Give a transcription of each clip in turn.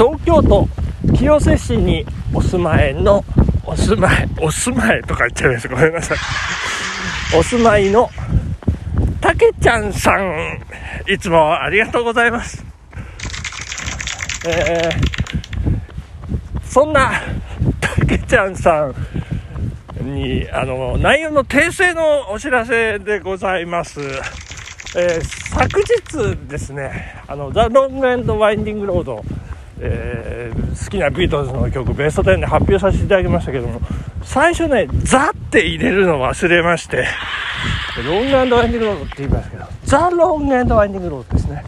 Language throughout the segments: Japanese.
東京都清瀬市にお住まいのお住まいお住まいとか言っちゃいますごめんなさい。お住まいのたけちゃんさんいつもありがとうございます。えー、そんなたけちゃんさんにあの内容の訂正のお知らせでございます。えー、昨日ですね、あの、ザ・ロング・エンド・ワインディング・ロード、えー、好きなビートルズの曲、ベスト10で発表させていただきましたけども、最初ね、 The って入れるの忘れまして、 Long and Winding Road って言いますけど、 The Long and Winding Road ですね。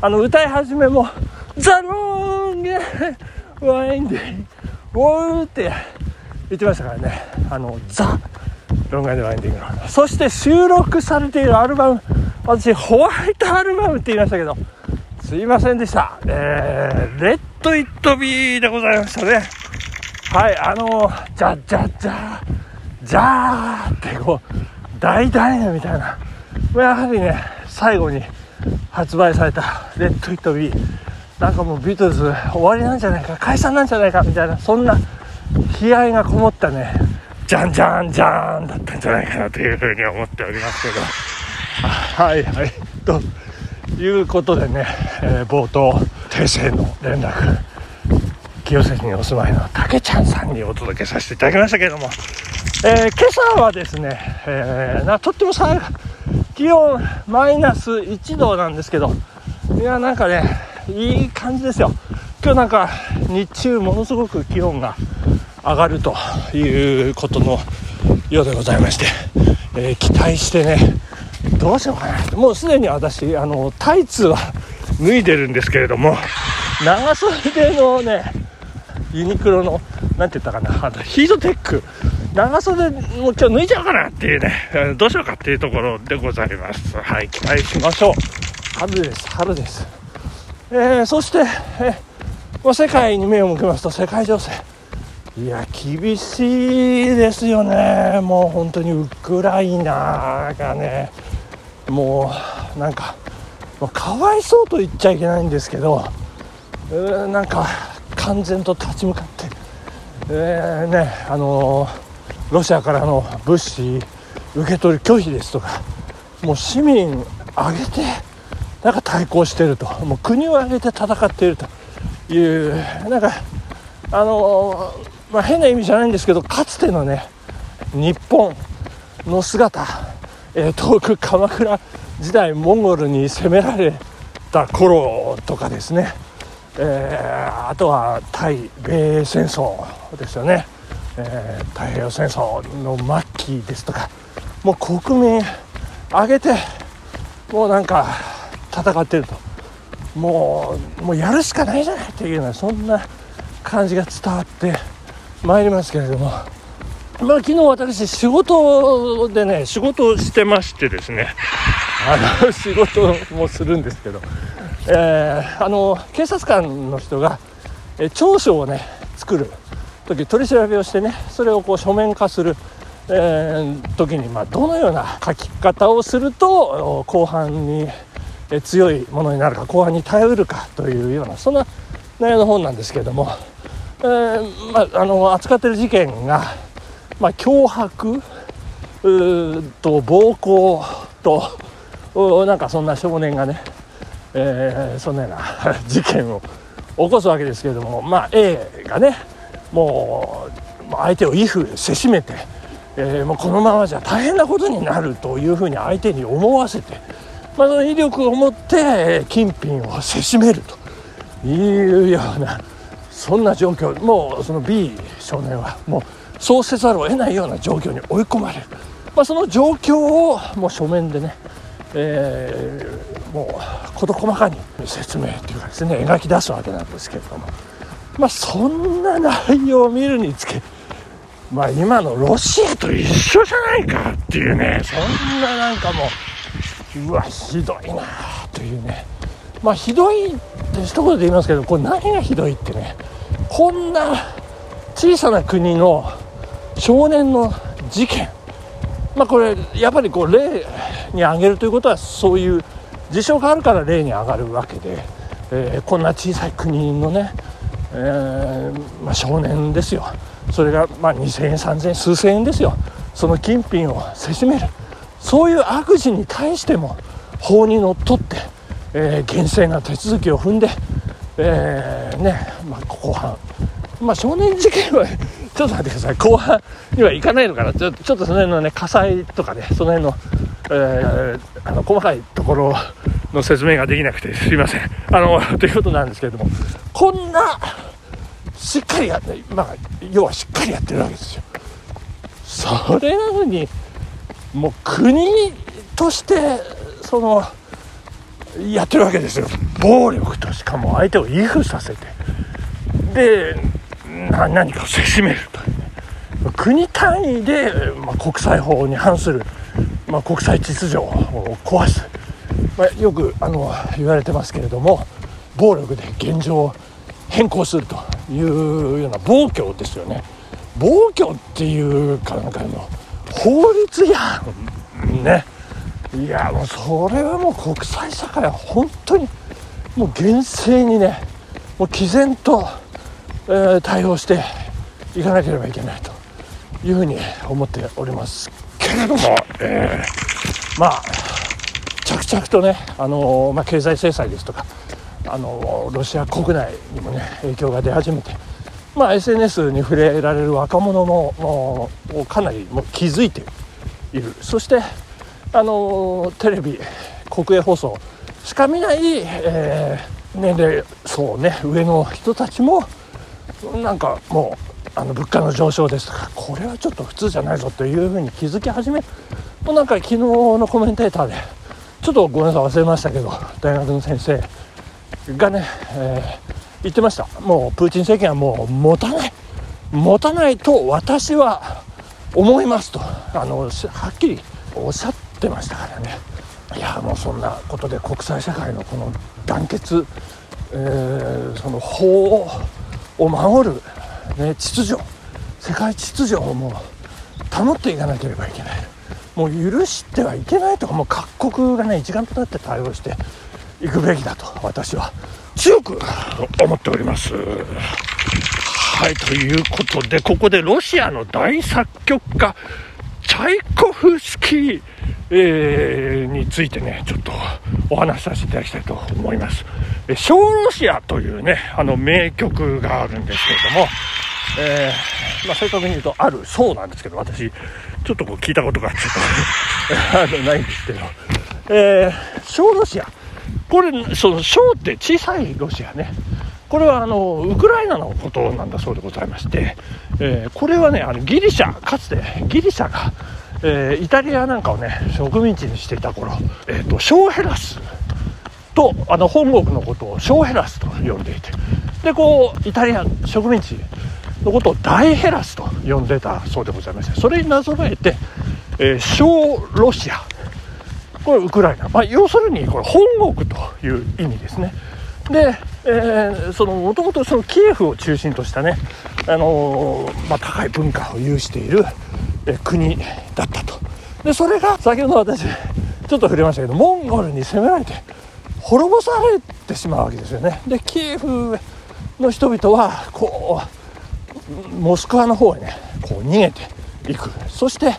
あの、歌い始めも、 The long winding road って言ってましたからね、あの、 The Long and Winding Road。そして収録されているアルバム、私ホワイトアルバムって言いましたけどすいませんでしたえー、 Let It Be でございましたね。はいあの、じゃじゃじゃじゃーってこう大体ねみたいな。やはりね最後に発売された Let It Be。なんかもうビートルズ終わりなんじゃないか解散なんじゃないかみたいなそんな悲哀がこもったねじゃんじゃんじゃんだったんじゃないかなというふうに思っておりますけど。はいはい。ということでね、えー、冒頭。訂正の連絡。清瀬にお住まいのたけちゃんさんにお届けさせていただきましたけれども、えー、今朝はですね、えー、なとっても気温マイナス1度なんですけどいやなんかねいい感じですよ。今日なんか日中ものすごく気温が上がるということのようでございまして、えー、期待してねどうしようかな。もうすでに私あのタイツは脱いでるんですけれども。長袖のねユニクロの何て言ったかなあとヒートテック。長袖も今日脱いじゃおうかなっていうねどうしようかっていうところでございます。はい期待しましょう。春です春です、えー、そして、えー、世界に目を向けますと世界情勢。いや厳しいですよね。もう本当にウクライナがねもうなんかかわいそうと言っちゃいけないんですけどなんか完全と立ち向かって、えー、ねあのロシアからの物資受け取り拒否ですとかもう市民挙げてなんか対抗してるともう国を挙げて戦っているというなんかあのまあ、変な意味じゃないんですけどかつてのね日本の姿えー、遠く鎌倉時代モンゴルに攻められた頃とかですね、えー、あとは対米戦争ですよね、えー、太平洋戦争の末期ですとかもう国民挙げてもうなんか戦ってると。もうもうやるしかないじゃないというようなそんな感じが伝わってまいりますけれども。まあ、昨日私仕事でね仕事をしてましてですね。あの仕事もするんですけど、えー、あの警察官の人が、え調書をね作る時取り調べをしてねそれをこう書面化する、えー、時に、まあ、どのような書き方をすると後半にえ強いものになるか後半に頼るかというようなそんな内容の本なんですけれども、えーまあ、あの扱ってる事件がまあ、脅迫と暴行となんかそんな少年がね、えー、そんなような 事件を起こすわけですけれども、まあ、A がねもう相手を威風せしめて、えー、もうこのままじゃ大変なことになるというふうに相手に思わせて、まあ、その威力を持って金品をせしめるというようなそんな状況もうその B 少年はもうそうせざるを得ないような状況に追い込まれる、まあ、その状況をもう書面でね、えー、もう事細かに説明というかですね描き出すわけなんですけれども、まあ、そんな内容を見るにつけまあ今のロシアと一緒じゃないかっていうねそんななんかもううわひどいなというね。まあひどいって一言で言いますけどこれ何がひどいってねこんな小さな国の少年の事件まあこれやっぱりこう例に挙げるということはそういう事象があるから例に上がるわけで、えー、こんな小さい国のね、えー、まあ、少年ですよ。それがまあ2000円3000円数千円ですよ。その金品をせしめる。そういう悪事に対しても法にのっとって、えー、厳正な手続きを踏んで、えー、ねまあ、後半、まあ、少年事件はちょっと待ってください。後半にはいかないのかな。ちょちょっとその辺のね火災とかねその辺の,、えー、あの細かいところの説明ができなくてすいません。あの ということなんですけれども。こんなしっかりやって、まあ、要はしっかりやってるわけですよ。それなのにもう国としてそのやってるわけですよ。暴力としかも相手を威風させて。で何かをせしめると。いう国単位で、まあ、国際法に反する、まあ、国際秩序を壊す、まあ、よくあの言われてますけれども暴力で現状を変更するというような暴挙ですよね。暴挙っていうかなんかの法律やね。いやもうそれはもう国際社会は本当にもう厳正にねもう毅然と、えー、対応していかなければいけないというふうに思っておりますけれども、えー、まあ着々とね、あのまあ、経済制裁ですとか、あのロシア国内にもね影響が出始めて、まあ、SNS に触れられる若者もかなりもう気づいている。そしてあのテレビ国営放送しか見ない、えー、年齢層ね上の人たちもなんかもうあの物価の上昇ですとかこれはちょっと普通じゃないぞというふうに気づき始めもうなんか昨日のコメンテーターでちょっとごめんなさい忘れましたけど大学の先生がね、えー、言ってましたもうプーチン政権はもう持たない持たないと私は思いますとあのはっきりおっしゃってましたからね。いやもうそんなことで国際社会のこの団結、えー、その法をを守る、ね、秩序世界秩序をもう保っていかなければいけないもう許してはいけないとかもう各国がね一丸となって対応していくべきだと私は強く思っております。はい、ということで、ここでロシアの大作曲家、チャイコフスキー、えー、についてね、ちょっとお話しさせていただきたいと思います。え小ロシアというね、あの名曲があるんですけれども、えー、まあ、正確に言うとあるそうなんですけど、私、ちょっとこう聞いたことがちょっと あのないんですけど、えー、小ロシア。これ、その小って小さいロシアね。これはあのウクライナのことなんだそうでございまして、えー、これはねあのギリシャかつてギリシャが、えー、イタリアなんかをね植民地にしていた頃、えーと、ショーヘラスとあの本国のことをショーヘラスと呼んでいてでこうイタリア植民地のことを大ヘラスと呼んでたそうでございましてそれになぞらえて、えー、小ロシア。これウクライナ、まあ、要するにこれ本国という意味ですね。で、えー、そのもともとそのキエフを中心としたね、あのー、まあ、高い文化を有している、え国だったと。でそれが先ほど私ちょっと触れましたけどモンゴルに攻められて滅ぼされてしまうわけですよね。でキエフの人々はこうモスクワの方へねこう逃げていく。そして、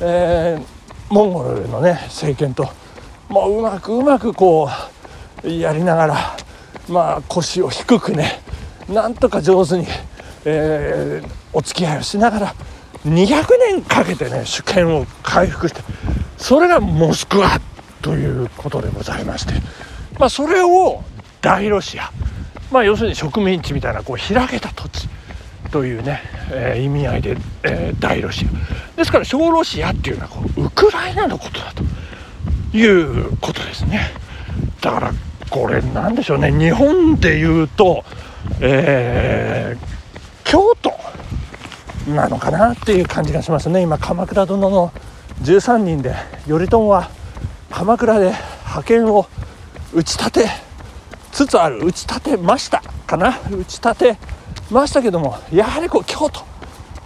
えー、モンゴルのね政権ともううまくうまくこうやりながらまあ腰を低くねなんとか上手に、えー、お付き合いをしながら200年かけてね主権を回復してそれがモスクワということでございまして、まあ、それを大ロシア、まあ、要するに植民地みたいなこう開けた土地というね、えー、意味合いで、えー、大ロシア。ですから小ロシアっていうのはこうウクライナのことだということですね。だからこれなんでしょうね。日本でいうと、えー、京都なのかなっていう感じがしますね。今鎌倉殿の13人で頼朝は鎌倉で覇権を打ち立てつつある。打ち立てましたかな。打ち立てましたけどもやはりこう京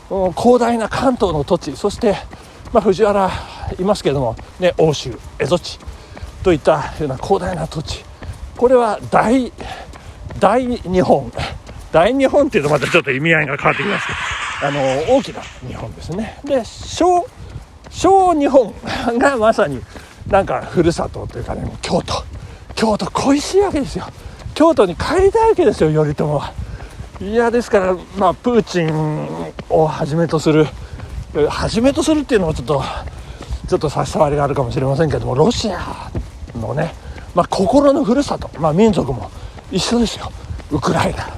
都広大な関東の土地そして、まあ、藤原いますけども、ね、欧州蝦夷地といったような広大な土地これは大大日本大日本っていうとまたちょっと意味合いが変わってきます、あの、大きな日本ですね。で、小、小日本がまさになんかふるさとというかね、京都。京都恋しいわけですよ。京都に帰りたいわけですよ、頼朝は。いや、ですから、まあ、プーチンをはじめとする、はじめとするっていうのもちょっと、ちょっと差し障りがあるかもしれませんけども、ロシアのね、まあ、心のふるさと、まあ、民族も一緒ですよ。ウクライナ。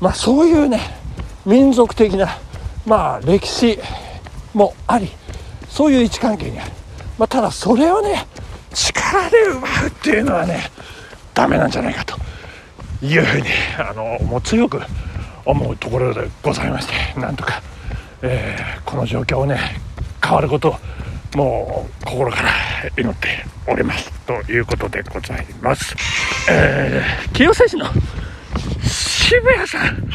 まあ、そういうね、民族的な、まあ、歴史もあり、そういう位置関係にある。まあ、ただ、それをね、力で奪うっていうのはね、ダメなんじゃないかというふうに、あの、もう強く思うところでございまして、なんとか、えー、この状況をね、変わることを、もう心から祈っております。ということでございます。えー、清瀬市の渋谷さん、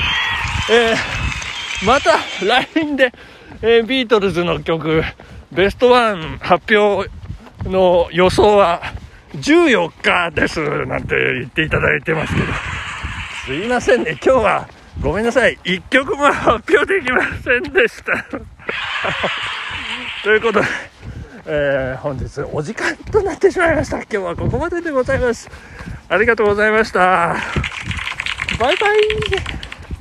えー、また LINE で、えー、ビートルズの曲ベストワン発表の予想は14日ですなんて言っていただいてますけど、すいませんね、今日はごめんなさい、1曲も発表できませんでした。ということで、えー、本日お時間となってしまいました。今日はここまででございます。ありがとうございました。バイバイ